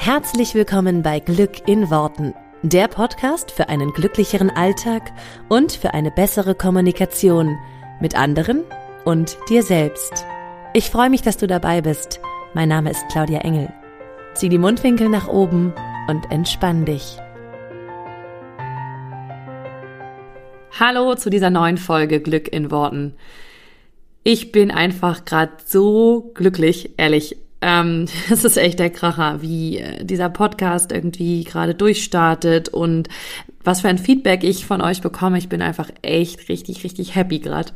Herzlich willkommen bei Glück in Worten, der Podcast für einen glücklicheren Alltag und für eine bessere Kommunikation mit anderen und dir selbst. Ich freue mich, dass du dabei bist. Mein Name ist Claudia Engel. Zieh die Mundwinkel nach oben und entspann dich. Hallo zu dieser neuen Folge Glück in Worten. Ich bin einfach gerade so glücklich, ehrlich. Ähm, es ist echt der Kracher, wie äh, dieser Podcast irgendwie gerade durchstartet und was für ein Feedback ich von euch bekomme. Ich bin einfach echt richtig, richtig happy gerade.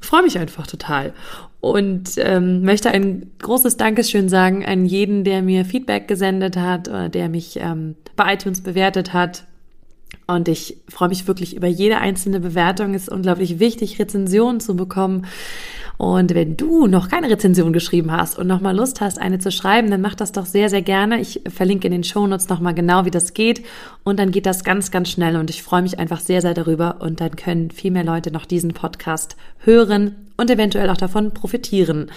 Freue mich einfach total und ähm, möchte ein großes Dankeschön sagen an jeden, der mir Feedback gesendet hat oder der mich ähm, bei iTunes bewertet hat. Und ich freue mich wirklich über jede einzelne Bewertung. Es ist unglaublich wichtig, Rezensionen zu bekommen. Und wenn du noch keine Rezension geschrieben hast und nochmal Lust hast, eine zu schreiben, dann mach das doch sehr, sehr gerne. Ich verlinke in den Shownotes nochmal genau, wie das geht. Und dann geht das ganz, ganz schnell. Und ich freue mich einfach sehr, sehr darüber. Und dann können viel mehr Leute noch diesen Podcast hören und eventuell auch davon profitieren.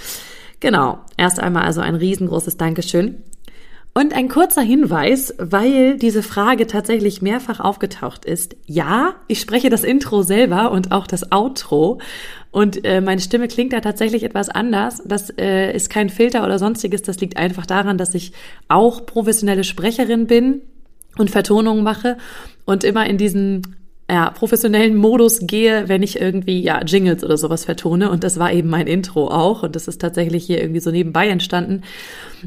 Genau. Erst einmal also ein riesengroßes Dankeschön. Und ein kurzer Hinweis, weil diese Frage tatsächlich mehrfach aufgetaucht ist. Ja, ich spreche das Intro selber und auch das Outro. Und äh, meine Stimme klingt da tatsächlich etwas anders. Das äh, ist kein Filter oder sonstiges. Das liegt einfach daran, dass ich auch professionelle Sprecherin bin und Vertonungen mache und immer in diesen ja, professionellen Modus gehe, wenn ich irgendwie ja Jingles oder sowas vertone und das war eben mein Intro auch und das ist tatsächlich hier irgendwie so nebenbei entstanden.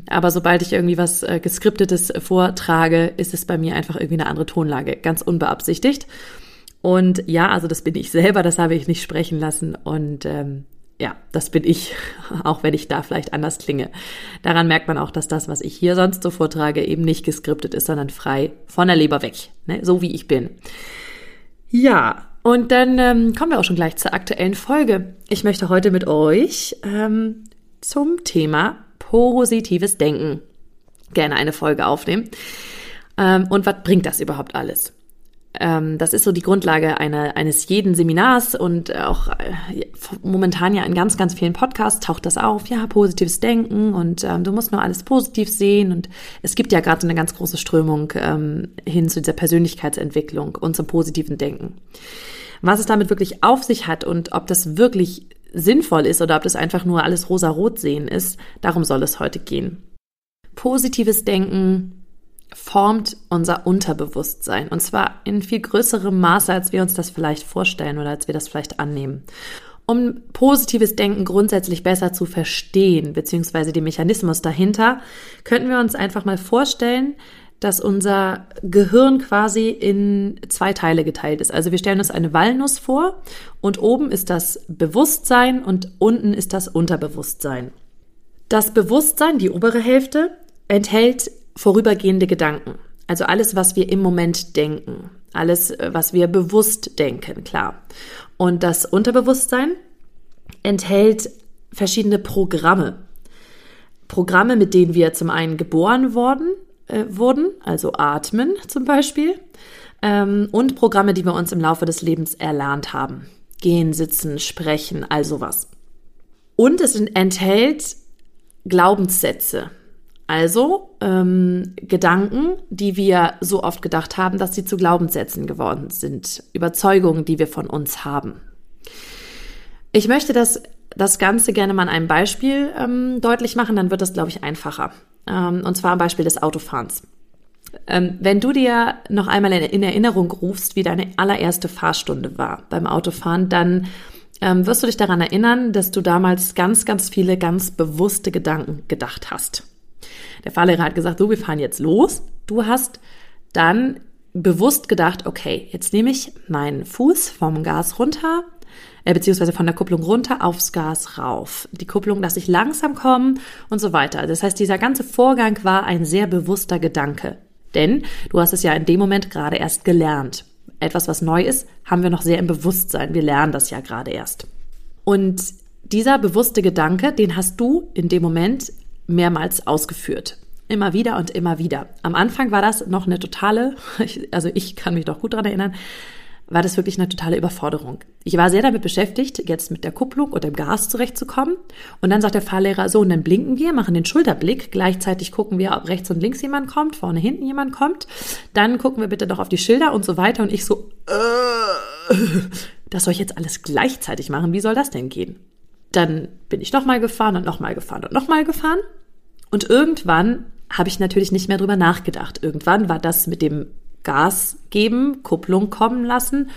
Aber sobald ich irgendwie was äh, geskriptetes vortrage, ist es bei mir einfach irgendwie eine andere Tonlage, ganz unbeabsichtigt. Und ja, also das bin ich selber, das habe ich nicht sprechen lassen und ähm, ja, das bin ich, auch wenn ich da vielleicht anders klinge. Daran merkt man auch, dass das, was ich hier sonst so vortrage, eben nicht geskriptet ist, sondern frei von der Leber weg, ne? so wie ich bin. Ja, und dann ähm, kommen wir auch schon gleich zur aktuellen Folge. Ich möchte heute mit euch ähm, zum Thema positives Denken gerne eine Folge aufnehmen. Ähm, und was bringt das überhaupt alles? Ähm, das ist so die Grundlage eine, eines jeden Seminars und auch äh, momentan ja in ganz, ganz vielen Podcasts taucht das auf. Ja, positives Denken und ähm, du musst nur alles positiv sehen. Und es gibt ja gerade so eine ganz große Strömung ähm, hin zu dieser Persönlichkeitsentwicklung und zum positiven Denken. Was es damit wirklich auf sich hat und ob das wirklich sinnvoll ist oder ob das einfach nur alles rosa-rot sehen ist, darum soll es heute gehen. Positives Denken formt unser Unterbewusstsein. Und zwar in viel größerem Maße, als wir uns das vielleicht vorstellen oder als wir das vielleicht annehmen. Um positives Denken grundsätzlich besser zu verstehen, beziehungsweise den Mechanismus dahinter, könnten wir uns einfach mal vorstellen, dass unser Gehirn quasi in zwei Teile geteilt ist. Also wir stellen uns eine Walnuss vor und oben ist das Bewusstsein und unten ist das Unterbewusstsein. Das Bewusstsein, die obere Hälfte, enthält vorübergehende Gedanken. Also alles, was wir im Moment denken. Alles, äh, was wir bewusst denken, klar. Und das Unterbewusstsein enthält verschiedene Programme. Programme, mit denen wir zum einen geboren worden, äh, wurden, also atmen zum Beispiel, ähm, und Programme, die wir uns im Laufe des Lebens erlernt haben. Gehen, sitzen, sprechen, all sowas. Und es enthält Glaubenssätze, also ähm, Gedanken, die wir so oft gedacht haben, dass sie zu Glaubenssätzen geworden sind, Überzeugungen, die wir von uns haben. Ich möchte das, das Ganze gerne mal an einem Beispiel ähm, deutlich machen, dann wird das, glaube ich, einfacher. Ähm, und zwar am Beispiel des Autofahrens. Ähm, wenn du dir noch einmal in Erinnerung rufst, wie deine allererste Fahrstunde war beim Autofahren, dann ähm, wirst du dich daran erinnern, dass du damals ganz, ganz viele ganz bewusste Gedanken gedacht hast. Der Fahrlehrer hat gesagt, so, wir fahren jetzt los. Du hast dann bewusst gedacht, okay, jetzt nehme ich meinen Fuß vom Gas runter, äh, beziehungsweise von der Kupplung runter aufs Gas rauf. Die Kupplung lasse ich langsam kommen und so weiter. Das heißt, dieser ganze Vorgang war ein sehr bewusster Gedanke. Denn du hast es ja in dem Moment gerade erst gelernt. Etwas, was neu ist, haben wir noch sehr im Bewusstsein. Wir lernen das ja gerade erst. Und dieser bewusste Gedanke, den hast du in dem Moment mehrmals ausgeführt. Immer wieder und immer wieder. Am Anfang war das noch eine totale, also ich kann mich doch gut daran erinnern, war das wirklich eine totale Überforderung. Ich war sehr damit beschäftigt, jetzt mit der Kupplung und dem Gas zurechtzukommen. Und dann sagt der Fahrlehrer so, und dann blinken wir, machen den Schulterblick. Gleichzeitig gucken wir, ob rechts und links jemand kommt, vorne, hinten jemand kommt. Dann gucken wir bitte doch auf die Schilder und so weiter. Und ich so, äh, das soll ich jetzt alles gleichzeitig machen. Wie soll das denn gehen? Dann bin ich nochmal gefahren und nochmal gefahren und nochmal gefahren. Und irgendwann habe ich natürlich nicht mehr drüber nachgedacht. Irgendwann war das mit dem Gas geben, Kupplung kommen lassen,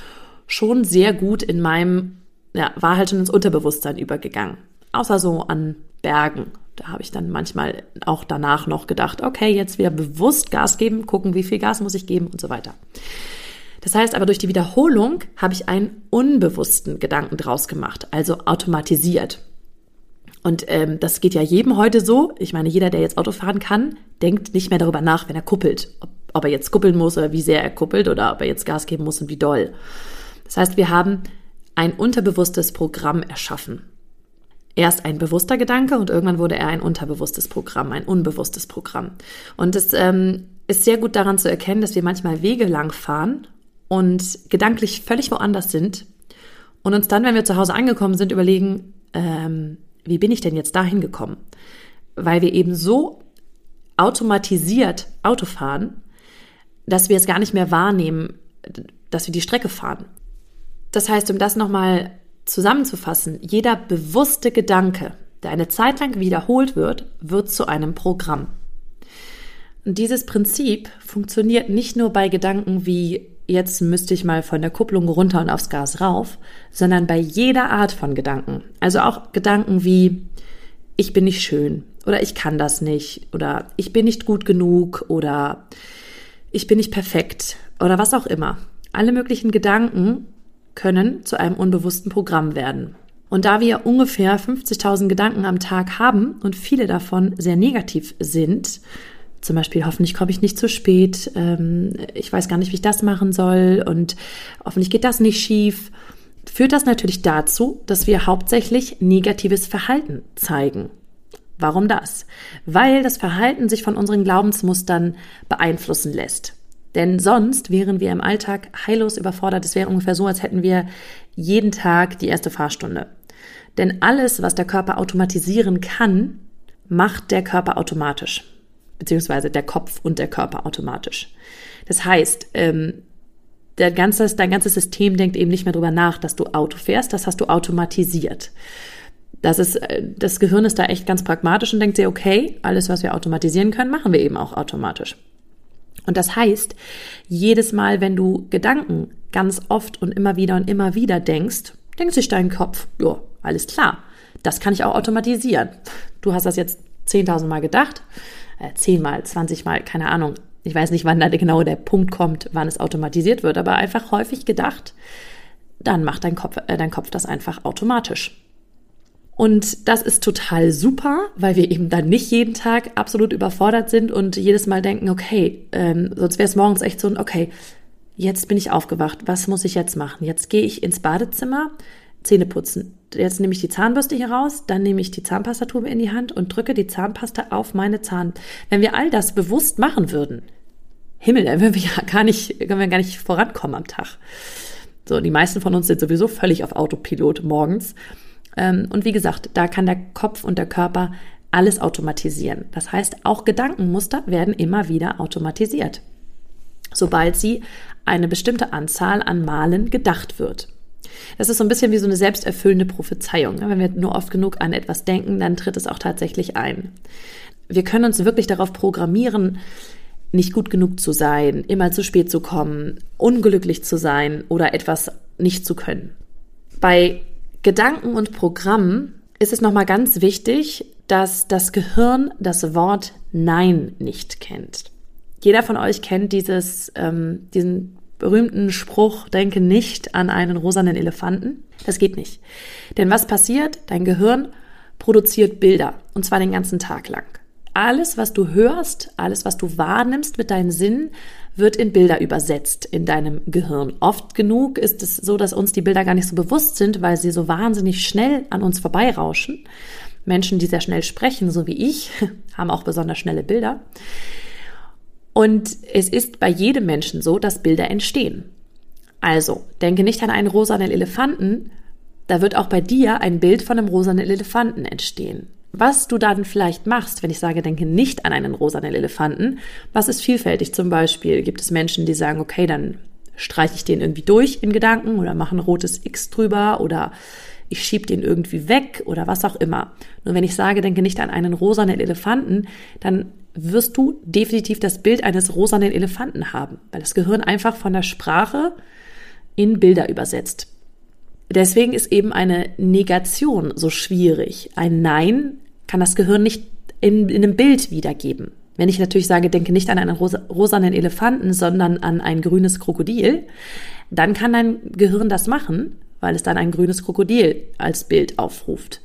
schon sehr gut in meinem, ja, war halt schon ins Unterbewusstsein übergegangen. Außer so an Bergen. Da habe ich dann manchmal auch danach noch gedacht, okay, jetzt wieder bewusst Gas geben, gucken, wie viel Gas muss ich geben und so weiter. Das heißt aber, durch die Wiederholung habe ich einen unbewussten Gedanken draus gemacht, also automatisiert. Und ähm, das geht ja jedem heute so. Ich meine, jeder, der jetzt Auto fahren kann, denkt nicht mehr darüber nach, wenn er kuppelt. Ob, ob er jetzt kuppeln muss oder wie sehr er kuppelt oder ob er jetzt Gas geben muss und wie doll. Das heißt, wir haben ein unterbewusstes Programm erschaffen. Erst ein bewusster Gedanke und irgendwann wurde er ein unterbewusstes Programm, ein unbewusstes Programm. Und es ähm, ist sehr gut daran zu erkennen, dass wir manchmal Wege lang fahren und gedanklich völlig woanders sind und uns dann, wenn wir zu Hause angekommen sind, überlegen, ähm, wie bin ich denn jetzt dahin gekommen? Weil wir eben so automatisiert Auto fahren, dass wir es gar nicht mehr wahrnehmen, dass wir die Strecke fahren. Das heißt, um das nochmal zusammenzufassen, jeder bewusste Gedanke, der eine Zeit lang wiederholt wird, wird zu einem Programm. Und dieses Prinzip funktioniert nicht nur bei Gedanken wie jetzt müsste ich mal von der Kupplung runter und aufs Gas rauf, sondern bei jeder Art von Gedanken. Also auch Gedanken wie ich bin nicht schön oder ich kann das nicht oder ich bin nicht gut genug oder ich bin nicht perfekt oder was auch immer. Alle möglichen Gedanken können zu einem unbewussten Programm werden. Und da wir ungefähr 50.000 Gedanken am Tag haben und viele davon sehr negativ sind, zum Beispiel, hoffentlich komme ich nicht zu spät, ähm, ich weiß gar nicht, wie ich das machen soll und hoffentlich geht das nicht schief, führt das natürlich dazu, dass wir hauptsächlich negatives Verhalten zeigen. Warum das? Weil das Verhalten sich von unseren Glaubensmustern beeinflussen lässt. Denn sonst wären wir im Alltag heillos überfordert. Es wäre ungefähr so, als hätten wir jeden Tag die erste Fahrstunde. Denn alles, was der Körper automatisieren kann, macht der Körper automatisch beziehungsweise der Kopf und der Körper automatisch. Das heißt, ähm, der ganze, dein ganzes System denkt eben nicht mehr drüber nach, dass du Auto fährst, das hast du automatisiert. Das ist, äh, das Gehirn ist da echt ganz pragmatisch und denkt sich, okay, alles, was wir automatisieren können, machen wir eben auch automatisch. Und das heißt, jedes Mal, wenn du Gedanken ganz oft und immer wieder und immer wieder denkst, denkt sich dein Kopf, ja, alles klar, das kann ich auch automatisieren. Du hast das jetzt 10.000 Mal gedacht, zehnmal, zwanzigmal, keine Ahnung. Ich weiß nicht, wann da genau der Punkt kommt, wann es automatisiert wird, aber einfach häufig gedacht, dann macht dein Kopf, äh, dein Kopf das einfach automatisch. Und das ist total super, weil wir eben dann nicht jeden Tag absolut überfordert sind und jedes Mal denken, okay, ähm, sonst wäre es morgens echt so ein, okay, jetzt bin ich aufgewacht, was muss ich jetzt machen? Jetzt gehe ich ins Badezimmer, Zähne putzen. Jetzt nehme ich die Zahnbürste hier raus, dann nehme ich die Zahnpastatube in die Hand und drücke die Zahnpasta auf meine Zahn. Wenn wir all das bewusst machen würden, Himmel, dann würden wir ja gar nicht, können wir gar nicht vorankommen am Tag. So, die meisten von uns sind sowieso völlig auf Autopilot morgens. Ähm, und wie gesagt, da kann der Kopf und der Körper alles automatisieren. Das heißt, auch Gedankenmuster werden immer wieder automatisiert, sobald sie eine bestimmte Anzahl an Malen gedacht wird. Das ist so ein bisschen wie so eine selbsterfüllende Prophezeiung. Wenn wir nur oft genug an etwas denken, dann tritt es auch tatsächlich ein. Wir können uns wirklich darauf programmieren, nicht gut genug zu sein, immer zu spät zu kommen, unglücklich zu sein oder etwas nicht zu können. Bei Gedanken und Programmen ist es nochmal ganz wichtig, dass das Gehirn das Wort Nein nicht kennt. Jeder von euch kennt dieses, ähm, diesen berühmten Spruch, denke nicht an einen rosanen Elefanten. Das geht nicht. Denn was passiert? Dein Gehirn produziert Bilder. Und zwar den ganzen Tag lang. Alles, was du hörst, alles, was du wahrnimmst mit deinen Sinnen, wird in Bilder übersetzt in deinem Gehirn. Oft genug ist es so, dass uns die Bilder gar nicht so bewusst sind, weil sie so wahnsinnig schnell an uns vorbeirauschen. Menschen, die sehr schnell sprechen, so wie ich, haben auch besonders schnelle Bilder. Und es ist bei jedem Menschen so, dass Bilder entstehen. Also, denke nicht an einen rosanen Elefanten, da wird auch bei dir ein Bild von einem rosanen Elefanten entstehen. Was du dann vielleicht machst, wenn ich sage, denke nicht an einen rosanen Elefanten, was ist vielfältig? Zum Beispiel gibt es Menschen, die sagen, okay, dann streiche ich den irgendwie durch in Gedanken oder mache ein rotes X drüber oder ich schieb den irgendwie weg oder was auch immer. Nur wenn ich sage, denke nicht an einen rosanen Elefanten, dann wirst du definitiv das Bild eines rosanen Elefanten haben, weil das Gehirn einfach von der Sprache in Bilder übersetzt. Deswegen ist eben eine Negation so schwierig. Ein Nein kann das Gehirn nicht in, in einem Bild wiedergeben. Wenn ich natürlich sage, denke nicht an einen rosa, rosanen Elefanten, sondern an ein grünes Krokodil, dann kann dein Gehirn das machen, weil es dann ein grünes Krokodil als Bild aufruft.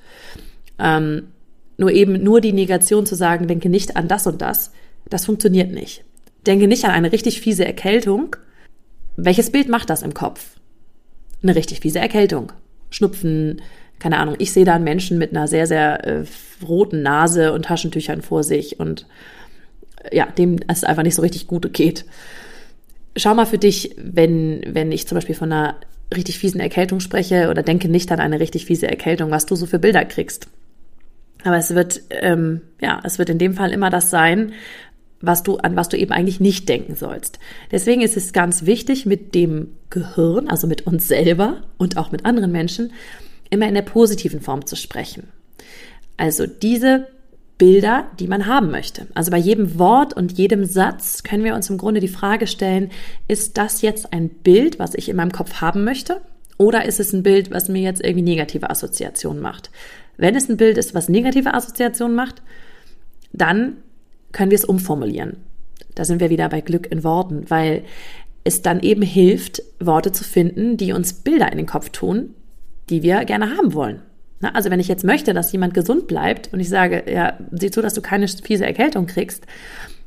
Ähm, nur eben nur die Negation zu sagen, denke nicht an das und das, das funktioniert nicht. Denke nicht an eine richtig fiese Erkältung. Welches Bild macht das im Kopf? Eine richtig fiese Erkältung. Schnupfen, keine Ahnung. Ich sehe da einen Menschen mit einer sehr, sehr äh, roten Nase und Taschentüchern vor sich und ja, dem es einfach nicht so richtig gut geht. Schau mal für dich, wenn, wenn ich zum Beispiel von einer richtig fiesen Erkältung spreche oder denke nicht an eine richtig fiese Erkältung, was du so für Bilder kriegst. Aber es wird, ähm, ja, es wird in dem Fall immer das sein, was du, an was du eben eigentlich nicht denken sollst. Deswegen ist es ganz wichtig, mit dem Gehirn, also mit uns selber und auch mit anderen Menschen, immer in der positiven Form zu sprechen. Also diese Bilder, die man haben möchte. Also bei jedem Wort und jedem Satz können wir uns im Grunde die Frage stellen, ist das jetzt ein Bild, was ich in meinem Kopf haben möchte? Oder ist es ein Bild, was mir jetzt irgendwie negative Assoziationen macht? Wenn es ein Bild ist, was negative Assoziationen macht, dann können wir es umformulieren. Da sind wir wieder bei Glück in Worten, weil es dann eben hilft, Worte zu finden, die uns Bilder in den Kopf tun, die wir gerne haben wollen. Na, also wenn ich jetzt möchte, dass jemand gesund bleibt und ich sage, ja, sieh zu, dass du keine fiese Erkältung kriegst,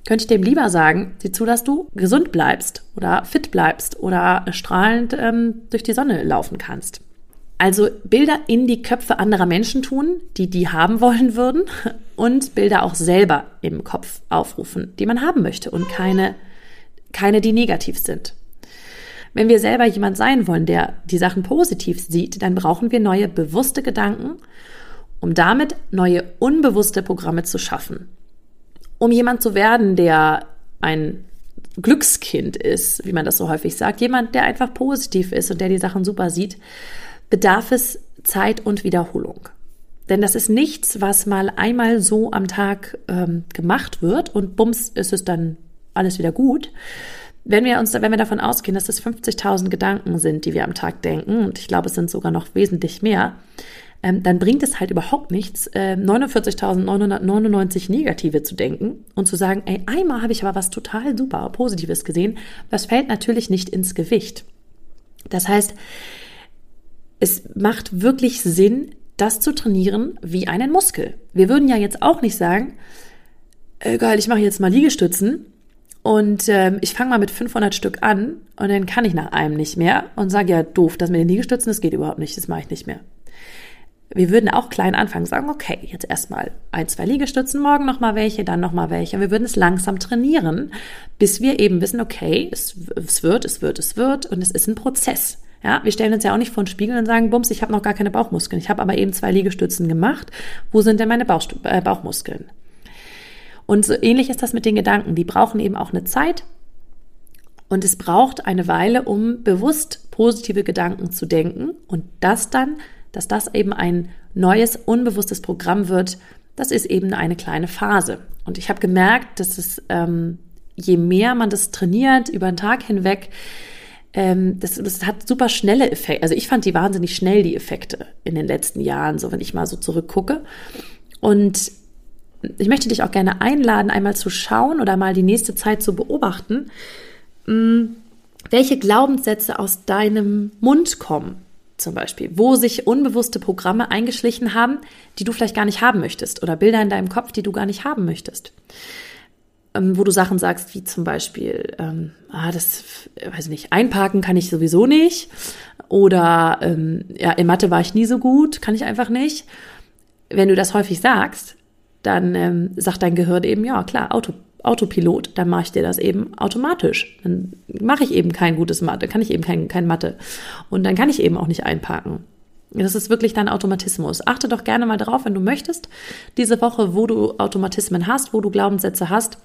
könnte ich dem lieber sagen, sieh zu, dass du gesund bleibst oder fit bleibst oder strahlend ähm, durch die Sonne laufen kannst. Also Bilder in die Köpfe anderer Menschen tun, die die haben wollen würden und Bilder auch selber im Kopf aufrufen, die man haben möchte und keine, keine, die negativ sind. Wenn wir selber jemand sein wollen, der die Sachen positiv sieht, dann brauchen wir neue bewusste Gedanken, um damit neue unbewusste Programme zu schaffen. Um jemand zu werden, der ein Glückskind ist, wie man das so häufig sagt, jemand, der einfach positiv ist und der die Sachen super sieht, bedarf es Zeit und Wiederholung. Denn das ist nichts, was mal einmal so am Tag ähm, gemacht wird und bums ist es dann alles wieder gut, wenn wir uns, wenn wir davon ausgehen, dass es 50.000 Gedanken sind, die wir am Tag denken, und ich glaube, es sind sogar noch wesentlich mehr, ähm, dann bringt es halt überhaupt nichts, äh, 49.999 Negative zu denken und zu sagen, ey, einmal habe ich aber was total super Positives gesehen. Das fällt natürlich nicht ins Gewicht. Das heißt, es macht wirklich Sinn, das zu trainieren wie einen Muskel. Wir würden ja jetzt auch nicht sagen, egal, ich mache jetzt mal Liegestützen und ähm, ich fange mal mit 500 Stück an und dann kann ich nach einem nicht mehr und sage, ja, doof, das mit den Liegestützen, das geht überhaupt nicht, das mache ich nicht mehr. Wir würden auch klein anfangen, sagen, okay, jetzt erstmal ein, zwei Liegestützen, morgen nochmal welche, dann nochmal welche. Und wir würden es langsam trainieren, bis wir eben wissen, okay, es, es wird, es wird, es wird und es ist ein Prozess. Ja, wir stellen uns ja auch nicht vor den Spiegel und sagen, bums, ich habe noch gar keine Bauchmuskeln. Ich habe aber eben zwei Liegestützen gemacht. Wo sind denn meine Bauch, äh, Bauchmuskeln? Und so ähnlich ist das mit den Gedanken. Die brauchen eben auch eine Zeit und es braucht eine Weile, um bewusst positive Gedanken zu denken und das dann, dass das eben ein neues, unbewusstes Programm wird, das ist eben eine kleine Phase. Und ich habe gemerkt, dass es, ähm, je mehr man das trainiert über den Tag hinweg, ähm, das, das hat super schnelle Effekte. Also ich fand die wahnsinnig schnell, die Effekte in den letzten Jahren, so wenn ich mal so zurückgucke. Und ich möchte dich auch gerne einladen, einmal zu schauen oder mal die nächste Zeit zu beobachten, mm, welche Glaubenssätze aus deinem Mund kommen, zum Beispiel, wo sich unbewusste Programme eingeschlichen haben, die du vielleicht gar nicht haben möchtest oder Bilder in deinem Kopf, die du gar nicht haben möchtest. Ähm, wo du Sachen sagst, wie zum Beispiel, ähm, ah, das, weiß ich nicht, einparken kann ich sowieso nicht oder ähm, ja, in Mathe war ich nie so gut, kann ich einfach nicht. Wenn du das häufig sagst, dann ähm, sagt dein Gehirn eben, ja klar, Auto, Autopilot, dann mache ich dir das eben automatisch. Dann mache ich eben kein gutes Mathe, kann ich eben kein, kein Mathe. Und dann kann ich eben auch nicht einparken. Das ist wirklich dein Automatismus. Achte doch gerne mal darauf, wenn du möchtest, diese Woche, wo du Automatismen hast, wo du Glaubenssätze hast.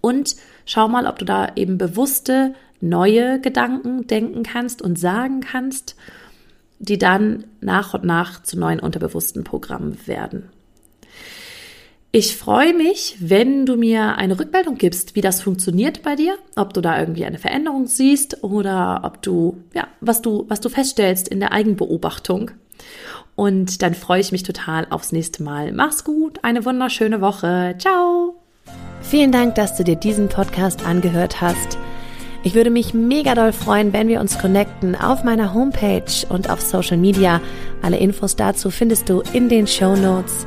Und schau mal, ob du da eben bewusste neue Gedanken denken kannst und sagen kannst, die dann nach und nach zu neuen unterbewussten Programmen werden. Ich freue mich, wenn du mir eine Rückmeldung gibst, wie das funktioniert bei dir, ob du da irgendwie eine Veränderung siehst oder ob du, ja, was du, was du feststellst in der Eigenbeobachtung. Und dann freue ich mich total aufs nächste Mal. Mach's gut, eine wunderschöne Woche. Ciao! Vielen Dank, dass du dir diesen Podcast angehört hast. Ich würde mich mega doll freuen, wenn wir uns connecten auf meiner Homepage und auf Social Media. Alle Infos dazu findest du in den Show Notes.